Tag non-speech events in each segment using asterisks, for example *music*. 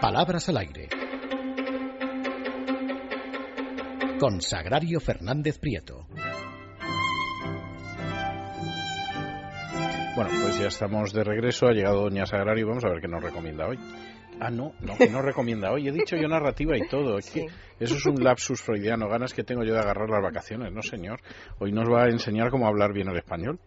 Palabras al aire. Con Sagrario Fernández Prieto. Bueno, pues ya estamos de regreso. Ha llegado Doña Sagrario. Vamos a ver qué nos recomienda hoy. Ah, no, no, *laughs* que no recomienda hoy. He dicho yo narrativa y todo. Es que eso es un lapsus freudiano. Ganas que tengo yo de agarrar las vacaciones. No, señor. Hoy nos va a enseñar cómo hablar bien el español.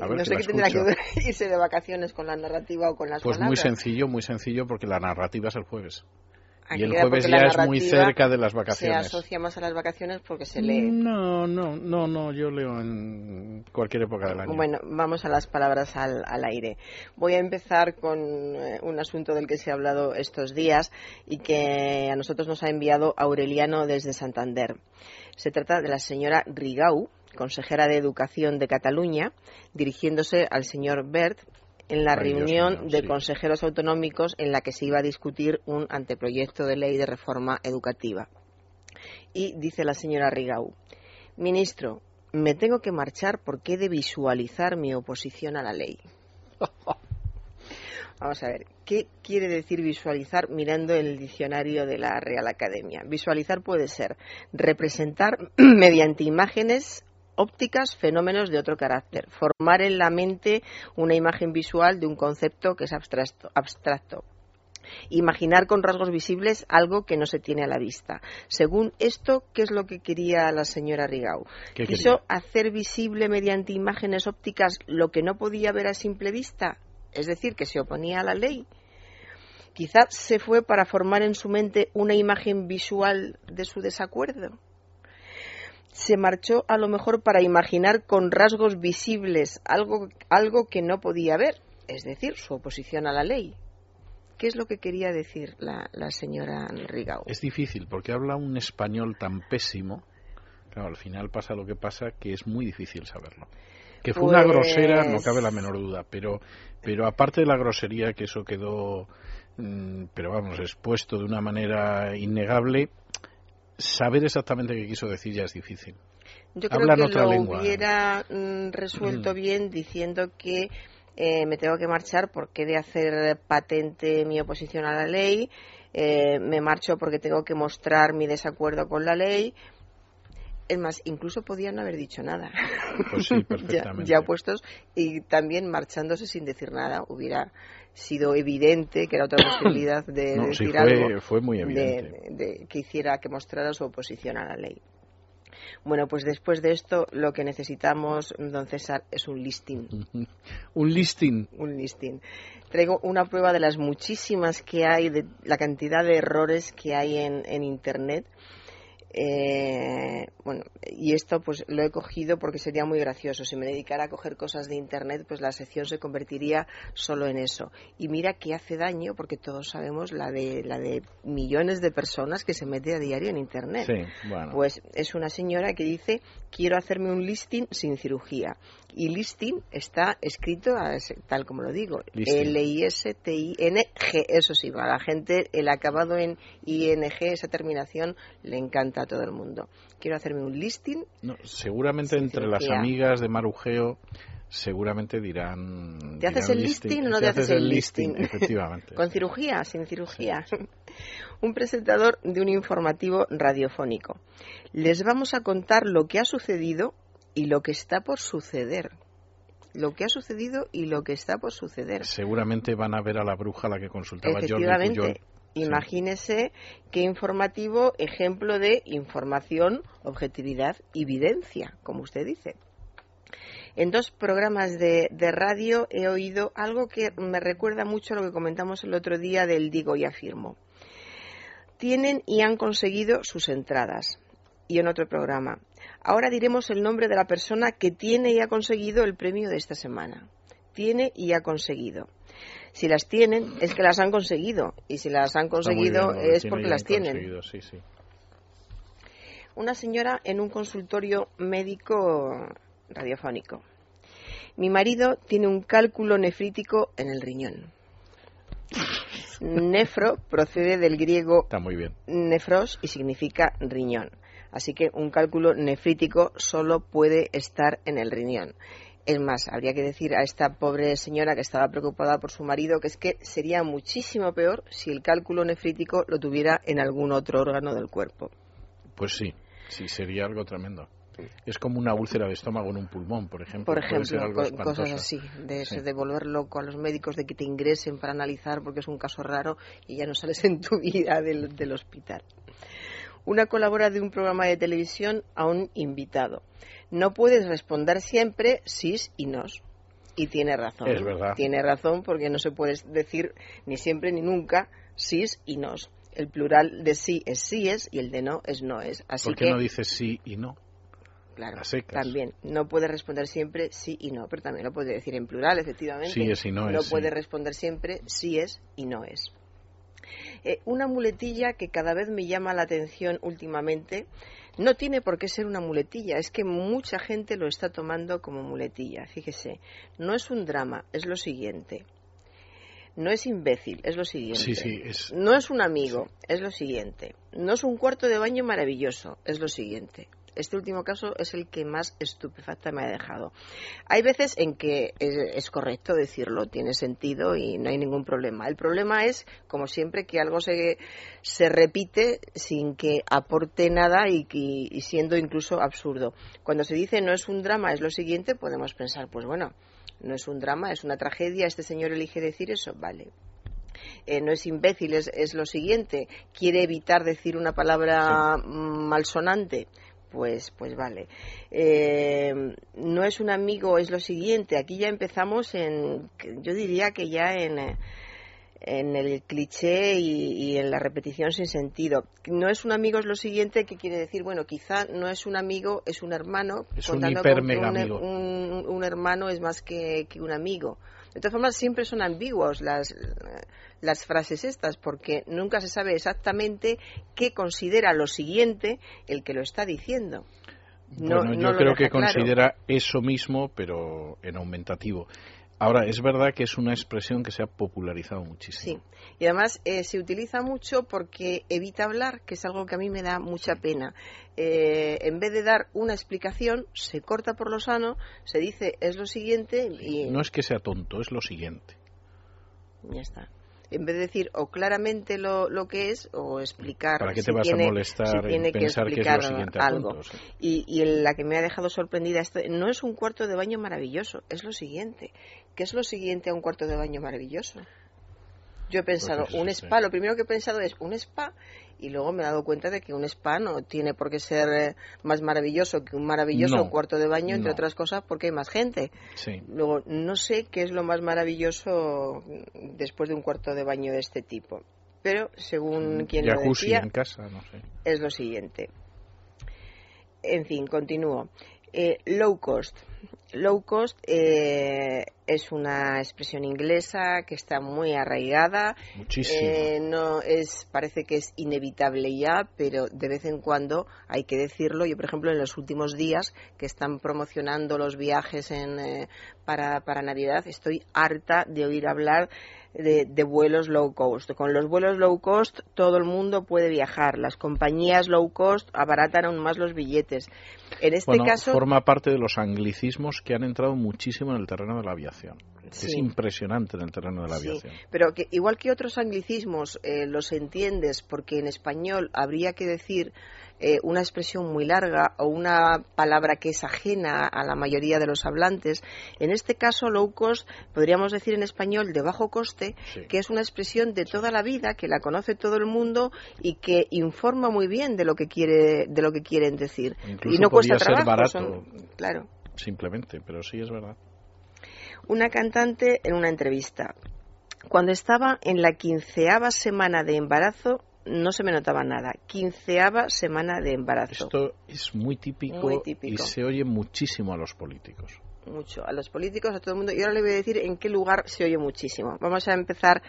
a ver no sé qué tendrá que *laughs* irse de vacaciones con la narrativa o con las pues palabras. Pues muy sencillo, muy sencillo, porque la narrativa es el jueves y el jueves ya es muy cerca de las vacaciones. Se asocia más a las vacaciones porque se lee. No, no, no, no, yo leo en cualquier época del año. Bueno, vamos a las palabras al, aire. Voy a empezar con eh, un asunto del que se ha hablado estos días y que a nosotros nos ha enviado Aureliano desde Santander. Se trata de la señora Rigau, consejera de Educación de Cataluña, dirigiéndose al señor Bert, en la reunión de consejeros autonómicos en la que se iba a discutir un anteproyecto de ley de reforma educativa. Y dice la señora Rigau, ministro, me tengo que marchar porque he de visualizar mi oposición a la ley. *laughs* Vamos a ver, ¿qué quiere decir visualizar mirando el diccionario de la Real Academia? Visualizar puede ser representar *clears throat* mediante imágenes ópticas fenómenos de otro carácter, formar en la mente una imagen visual de un concepto que es abstracto, abstracto. Imaginar con rasgos visibles algo que no se tiene a la vista. Según esto, ¿qué es lo que quería la señora Rigau? Quiso hacer visible mediante imágenes ópticas lo que no podía ver a simple vista, es decir, que se oponía a la ley. Quizás se fue para formar en su mente una imagen visual de su desacuerdo se marchó a lo mejor para imaginar con rasgos visibles algo, algo que no podía ver, es decir, su oposición a la ley. ¿Qué es lo que quería decir la, señora Rigau? Es difícil porque habla un español tan pésimo. Claro, al final pasa lo que pasa que es muy difícil saberlo. Que fue una grosera, no cabe la menor duda, pero, pero aparte de la grosería, que eso quedó, mm, pero vamos, expuesto de una manera innegable, saber exactamente qué quiso decir ya es difícil. Yo creo que lo hubiera mm, resuelto mm. bien diciendo que eh, me tengo que marchar porque he de hacer patente mi oposición a la ley, eh, me marcho porque tengo que mostrar mi desacuerdo con la ley. Es más, incluso podían no haber dicho nada. Pues sí, *laughs* perfectamente. ya, puestos y también marchándose sin decir nada hubiera sido evidente que era otra *coughs* posibilidad de, decir fue, algo fue muy evidente. De, que hiciera que mostrara su oposición a la ley. Bueno, pues después de esto lo que necesitamos, don César, es un listing. *laughs* un listing. Un listing. Traigo una prueba de las muchísimas que hay, de la cantidad de errores que hay en, en Internet eh, bueno, y esto pues lo he cogido porque sería muy gracioso. Si me dedicara a coger cosas de Internet, pues la sección se convertiría solo en eso. Y mira que hace daño, porque todos sabemos la de, la de millones de personas que se mete a diario en Internet. Pues es una señora que dice, quiero hacerme un listing sin cirugía. Y listing está escrito tal como lo digo, L-I-S-T-I-N-G. Eso sí, a la gente el acabado en ING, esa terminación, le encanta a todo el mundo. Quiero hacerme un listing. seguramente entre las amigas de Marujeo seguramente dirán. ¿Te haces el listing, o no te, haces, el listing? Efectivamente. *laughs* ¿Con cirugía? ¿Sin cirugía? *laughs* un presentador de un informativo radiofónico. Les vamos a contar lo que ha sucedido y lo que está por suceder. Lo que ha sucedido y lo que está por suceder. Seguramente van a ver a la bruja a la que consultaba Efectivamente. Imagínese qué informativo ejemplo de información, objetividad y evidencia, como usted dice. En dos programas de, de, radio he oído algo que me recuerda mucho a lo que comentamos el otro día del digo y afirmo. Tienen y han conseguido sus entradas. Y en otro programa, Ahora diremos el nombre de la persona que tiene y ha conseguido el premio de esta semana. Tiene y ha conseguido. Si las tienen, es que las han conseguido. Y si las han conseguido, es porque las tienen. Una señora en un consultorio médico radiofónico. Mi marido tiene un cálculo nefrítico en el riñón. *laughs* Nefro procede del griego nefros y significa riñón. Así que un cálculo nefrítico solo puede estar en el riñón. Es más, habría que decir a esta pobre señora que estaba preocupada por su marido que es que sería muchísimo peor si el cálculo nefrítico lo tuviera en algún otro órgano del cuerpo. Pues sí, sí, sería algo tremendo. Es como una úlcera de estómago en un pulmón, por ejemplo. Por ejemplo, cosas así, de, de volver loco a los médicos, de que te ingresen para analizar porque es un caso raro y ya no sales en tu vida del, del hospital. Una colabora de un programa de televisión a un invitado no puedes responder siempre sís y nos. Y tiene razón. Es verdad. Tiene razón porque no se puede decir ni siempre ni nunca sís y nos. El plural de sí es sí es y el de no es no es. Así ¿Por qué no dices sí y no? Claro, también. No puede responder siempre sí y no, pero también lo puede decir en plural, efectivamente. Sí es y no, es. No puede responder siempre sí es y no es. Eh, una muletilla que cada vez me llama la atención últimamente no tiene por qué ser una muletilla, es que mucha gente lo está tomando como muletilla. Fíjese, no es un drama, es lo siguiente. No es imbécil, es lo siguiente. No es un amigo, es lo siguiente. No es un cuarto de baño maravilloso, es lo siguiente. Este último caso es el que más estupefacta me ha dejado. Hay veces en que es, correcto decirlo, tiene sentido y no hay ningún problema. El problema es, como siempre, que algo se, se repite sin que aporte nada y, y siendo incluso absurdo. Cuando se dice no es un drama, es lo siguiente, podemos pensar, pues bueno, no es un drama, es una tragedia, este señor elige decir eso, vale, eh, no es imbécil, es, es, lo siguiente, quiere evitar decir una palabra malsonante, pues, pues vale. Eh, no es un amigo, es lo siguiente. Aquí ya empezamos en, yo diría que ya en, en el cliché y, en la repetición sin sentido. No es un amigo, es lo siguiente, que quiere decir, bueno, quizá no es un amigo, es un hermano. Es un hiper mega amigo. Un, un, hermano es más que, que un amigo. De todas formas, siempre son ambiguos las, las frases estas, porque nunca se sabe exactamente qué considera lo siguiente el que lo está diciendo. No, bueno, yo creo que considera eso mismo, pero en aumentativo. Ahora, es verdad que es una expresión que se ha popularizado muchísimo. Sí, y además eh, se utiliza mucho porque evita hablar, que es algo que a mí me da mucha pena. Eh, en vez de dar una explicación, se corta por lo sano, se dice es lo siguiente y... No es que sea tonto, es lo siguiente. Ya está en vez de decir o claramente lo, lo que es o explicar ¿Para qué te vas a molestar tiene que es siguiente algo y, y la que me ha dejado sorprendida esto, no es un cuarto de baño maravilloso es lo siguiente. ¿qué es lo siguiente a un cuarto de baño maravilloso? Yo he pensado un spa lo primero que he pensado es un spa y luego me he dado cuenta de que un spa no tiene por qué ser eh, más maravilloso que un maravilloso cuarto de baño, entre otras cosas porque hay más gente. Luego, no sé qué es lo más maravilloso después de un cuarto de baño de este tipo, pero según quien lo decía, en casa, no sé. es lo siguiente. En fin, continúo. Eh, low cost. Low cost eh, es una expresión inglesa que está muy arraigada. Muchísimo. Eh, no es, parece que es inevitable ya, pero de vez en cuando hay que decirlo. Yo, por ejemplo, en los últimos días que están promocionando los viajes en, para, para Navidad, estoy harta de oír hablar de, vuelos low cost. Con los vuelos low cost todo el mundo puede viajar. Las compañías low cost abaratan aún más los billetes. En este caso. Forma parte de los anglicismos que han entrado muchísimo en el terreno de la aviación. Es impresionante en el terreno de la aviación. pero que, igual que otros anglicismos eh, los entiendes porque en español habría que decir eh, una expresión muy larga o una palabra que es ajena a la mayoría de los hablantes. En este caso, low cost, podríamos decir en español de bajo coste, que es una expresión de toda la vida, que la conoce todo el mundo y que informa muy bien de lo que quiere, de lo que quieren decir. y no cuesta trabajo. barato. claro. Simplemente, pero sí es verdad. Una cantante en una entrevista. Cuando estaba en la quinceava semana de embarazo, no se me notaba nada. Quinceava semana de embarazo. Esto es muy típico, y se oye muchísimo a los políticos. Mucho, a los políticos, a todo el mundo. Y ahora le voy a decir en qué lugar se oye muchísimo. Vamos a empezar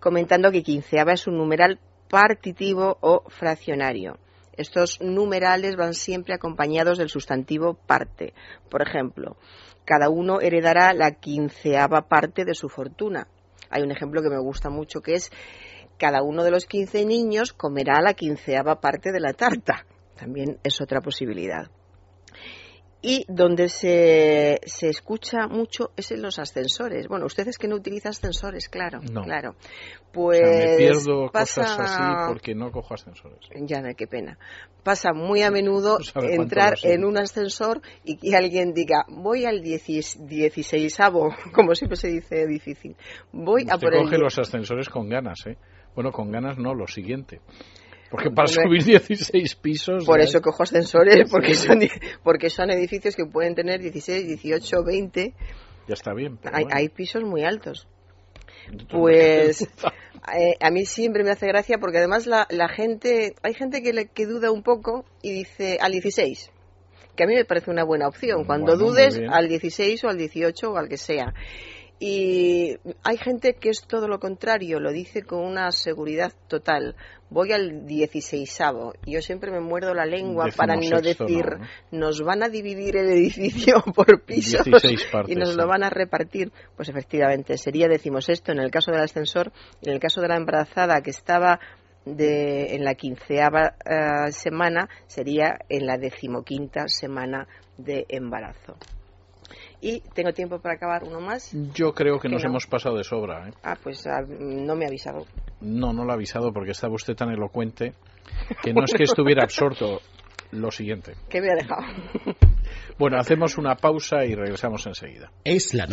comentando que quinceava es un numeral partitivo o fraccionario. Estos numerales van siempre acompañados del sustantivo parte. Por ejemplo, cada uno heredará la quinceava parte de su fortuna. Hay un ejemplo que me gusta mucho que es cada uno de los 15 niños comerá la quinceava parte de la tarta. También es otra posibilidad. Y donde se, se escucha mucho es en los ascensores. Bueno, usted es que no utiliza ascensores, claro. No. Claro. Pues. O sea, me pierdo pasa- cosas así porque no cojo ascensores. Ya, qué pena. Pasa muy a menudo No entrar en un ascensor y que alguien diga, voy al 16 *laughs* como siempre se dice difícil. Voy a Usted por el coge los ascensores con ganas, ¿eh? Bueno, con ganas no, lo siguiente. Porque para subir 16 pisos. Por eso es- cojo ascensores, *laughs* porque son, porque son edificios que pueden tener 16, 18, 20. Ya está bien. pero Hay, bueno. hay pisos muy altos. Pues *laughs* eh, a mí siempre me hace gracia porque además la, la gente, hay gente que, le, que duda un poco y dice al 16, que a mí me parece una buena opción. Cuando Bueno, muy dudes al 16 o al 18 o al que sea. Y hay gente que es todo lo contrario, lo dice con una seguridad total. Voy al 16 y yo siempre me muerdo la lengua para no decir no, ¿no? nos van a dividir el edificio *laughs* por pisos 16 partes, y nos lo van a repartir. Pues efectivamente, sería decimosexto en el caso del ascensor, en el caso de la embarazada que estaba de, en la quinceava eh, semana, sería en la decimoquinta semana de embarazo. Y tengo tiempo para acabar uno más. Yo creo que Que nos no. hemos pasado de sobra. ¿eh? Ah, pues ah, no me ha avisado. No, no lo ha avisado porque estaba usted tan elocuente que no es que estuviera absorto. Lo siguiente. ¿Qué me ha dejado? Bueno, hacemos una pausa y regresamos enseguida. Es la